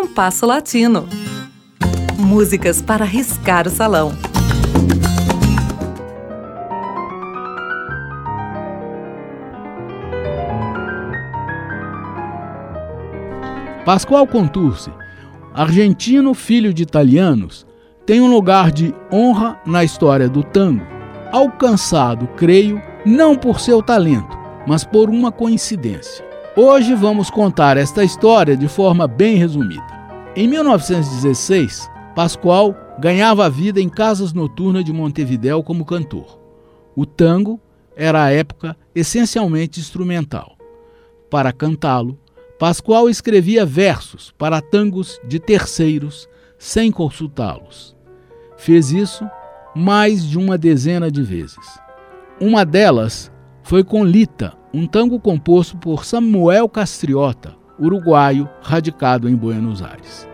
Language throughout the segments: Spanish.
Compasso Latino. Músicas para riscar o salão. Pascoal Contursi, argentino filho de italianos, tem um lugar de honra na história do tango, alcançado, creio, não por seu talento, mas por uma coincidência. Hoje vamos contar esta história de forma bem resumida. Em 1916, Pascoal ganhava a vida em casas noturnas de Montevidéu como cantor. O tango era à época essencialmente instrumental. Para cantá-lo, Pascoal escrevia versos para tangos de terceiros sem consultá-los. Fez isso mais de uma dezena de vezes. Uma delas foi com Lita, um tango composto por Samuel Castriota, uruguaio radicado em Buenos Aires.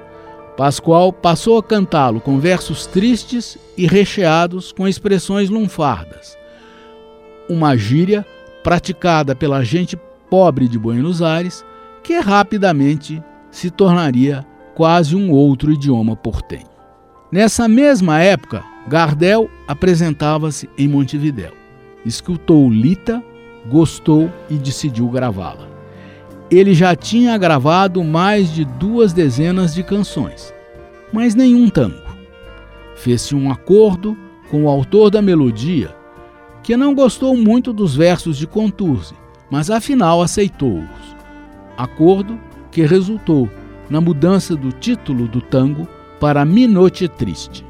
Pascoal passou a cantá-lo com versos tristes e recheados com expressões lunfardas, uma gíria praticada pela gente pobre de Buenos Aires que rapidamente se tornaria quase um outro idioma portenho. Nessa mesma época, Gardel apresentava-se em Montevidéu. Escutou Lita gostou e decidiu gravá-la. Ele já tinha gravado mais de duas dezenas de canções, mas nenhum tango. Fez-se um acordo com o autor da melodia, que não gostou muito dos versos de Contursi, mas afinal aceitou-os. Acordo que resultou na mudança do título do tango para Minote Triste.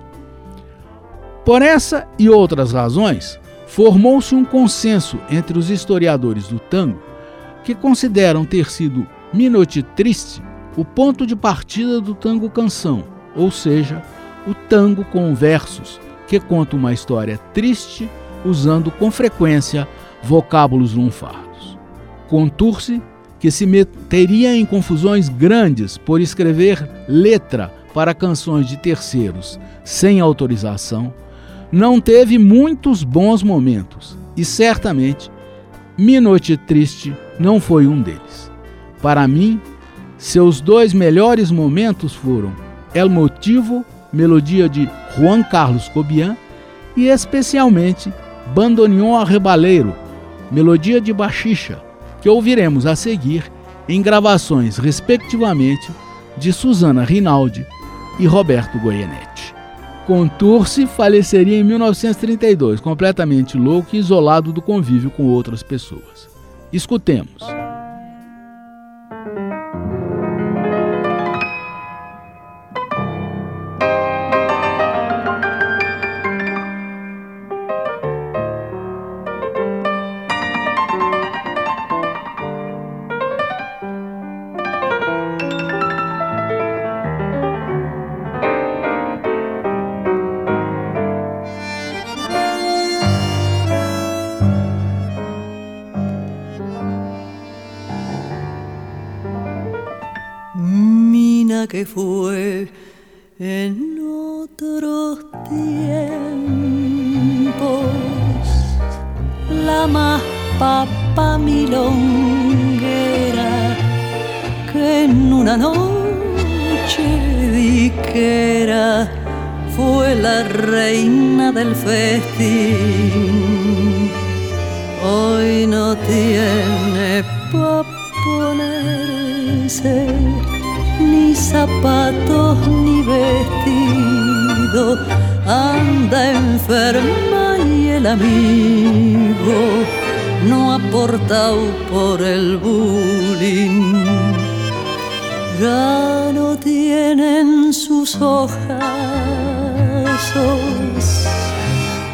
Por essa e outras razões, formou-se um consenso entre os historiadores do tango que consideram ter sido Minote Triste o ponto de partida do tango canção, ou seja, o tango com versos que conta uma história triste usando com frequência vocábulos lunfardos. Conturse que se meteria em confusões grandes por escrever letra para canções de terceiros sem autorização, não teve muitos bons momentos e certamente Minote Triste não foi um deles. Para mim, seus dois melhores momentos foram El Motivo, melodia de Juan Carlos Cobian, e especialmente Bandoneon Arrebaleiro, melodia de baxixa, que ouviremos a seguir em gravações, respectivamente, de Susana Rinaldi e Roberto Goyenetti. Contursi faleceria em 1932, completamente louco e isolado do convívio com outras pessoas. Escutemos. Que fue en otros tiempos. La más papa milonguera que en una noche vi que era fue la reina del festín. Hoy no tiene pa zapatos ni vestido, anda enferma y el amigo no ha portado por el bullying. Ya no tienen sus ojos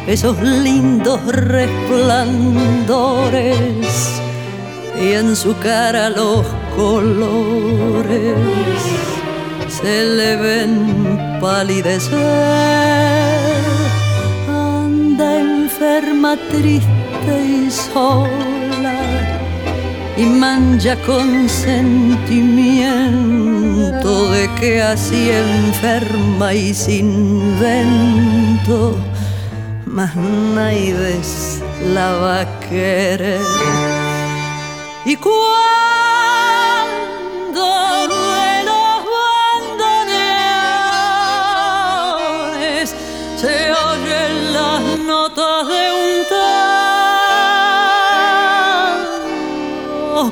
esos lindos resplandores y en su cara los colores se le ven palidecer. Anda enferma, triste y sola y mancha con sentimiento de que así enferma y sin vento, más nadie la va a querer. Y cuando se oyen las notas de un tango,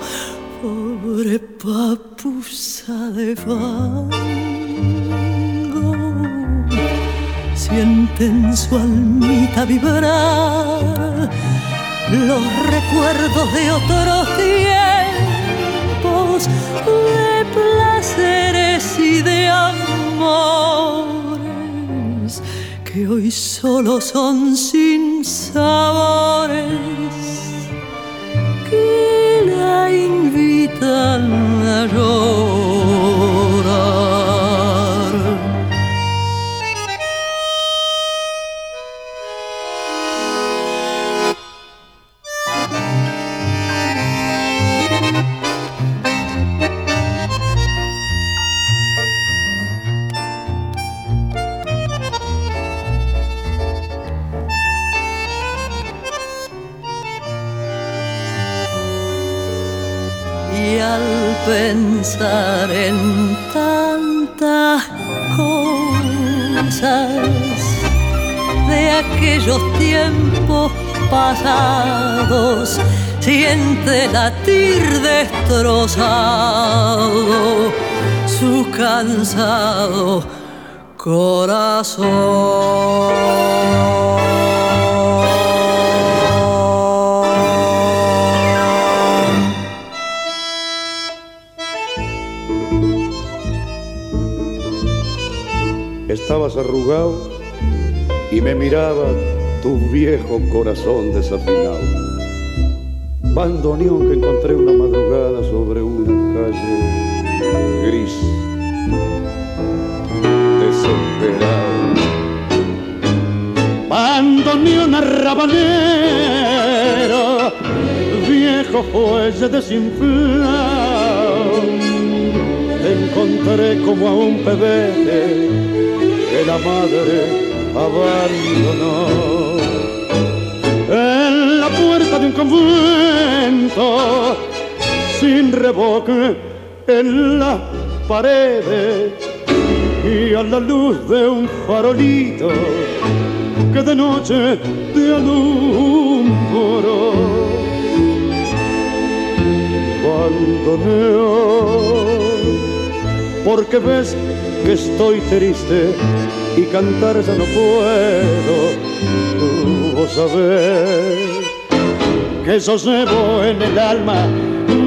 pobre papusa de fango, sienten su almita vibrar los recuerdos de otros tiempos, de placeres y de amor que hoy solo son sin sabores que la invitan a llorar. En tantas cosas de aquellos tiempos pasados, siente latir destrozado su cansado corazón. Estabas arrugado y me miraba tu viejo corazón desafinado. Bandoneón que encontré una madrugada sobre una calle gris. Desesperado. Bandoneón arrabanero, viejo fuelle desinflado. Te encontré como a un pebete que la madre abandonó. En la puerta de un convento, sin revoque, en las paredes y a la luz de un farolito que de noche te alumbró. Porque ves que estoy triste y cantar ya no puedo. Vos sabés que llevo en el alma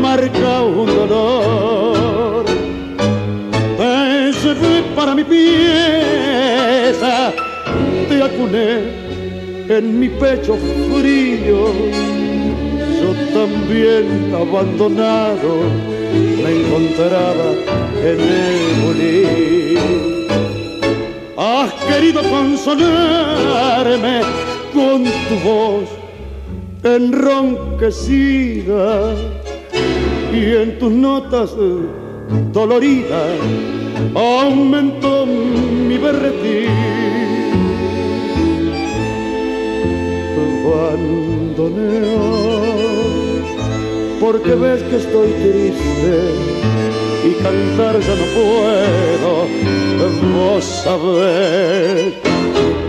marca un dolor. Te llevé para mi pieza, te acuné en mi pecho frío. Yo también abandonado me encontraba en el molín. Has querido consolarme con tu voz enronquecida y en tus notas doloridas aumentó mi berretín. Abandoneo porque ves que estoy triste y cantar ya no puedo. Vos sabés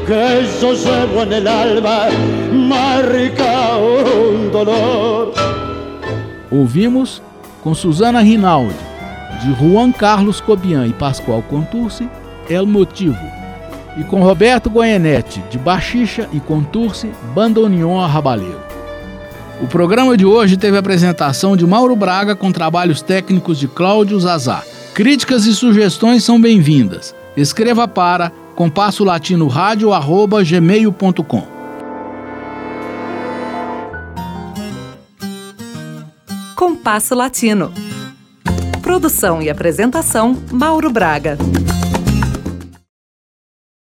que yo llevo en el alma marca un dolor. Ouvimos com Susana Rinaldi, de Juan Carlos Cobian e Pascoal Contursi, El Motivo. E com Roberto Goianetti, de Baxixa e Contursi, Bandoneon Arrabaleiro. O programa de hoje teve a apresentação de Mauro Braga com trabalhos técnicos de Cláudio Zazá. Críticas e sugestões são bem-vindas. Escreva para compasso latino gmail.com. Compasso Latino. Produção e apresentação Mauro Braga.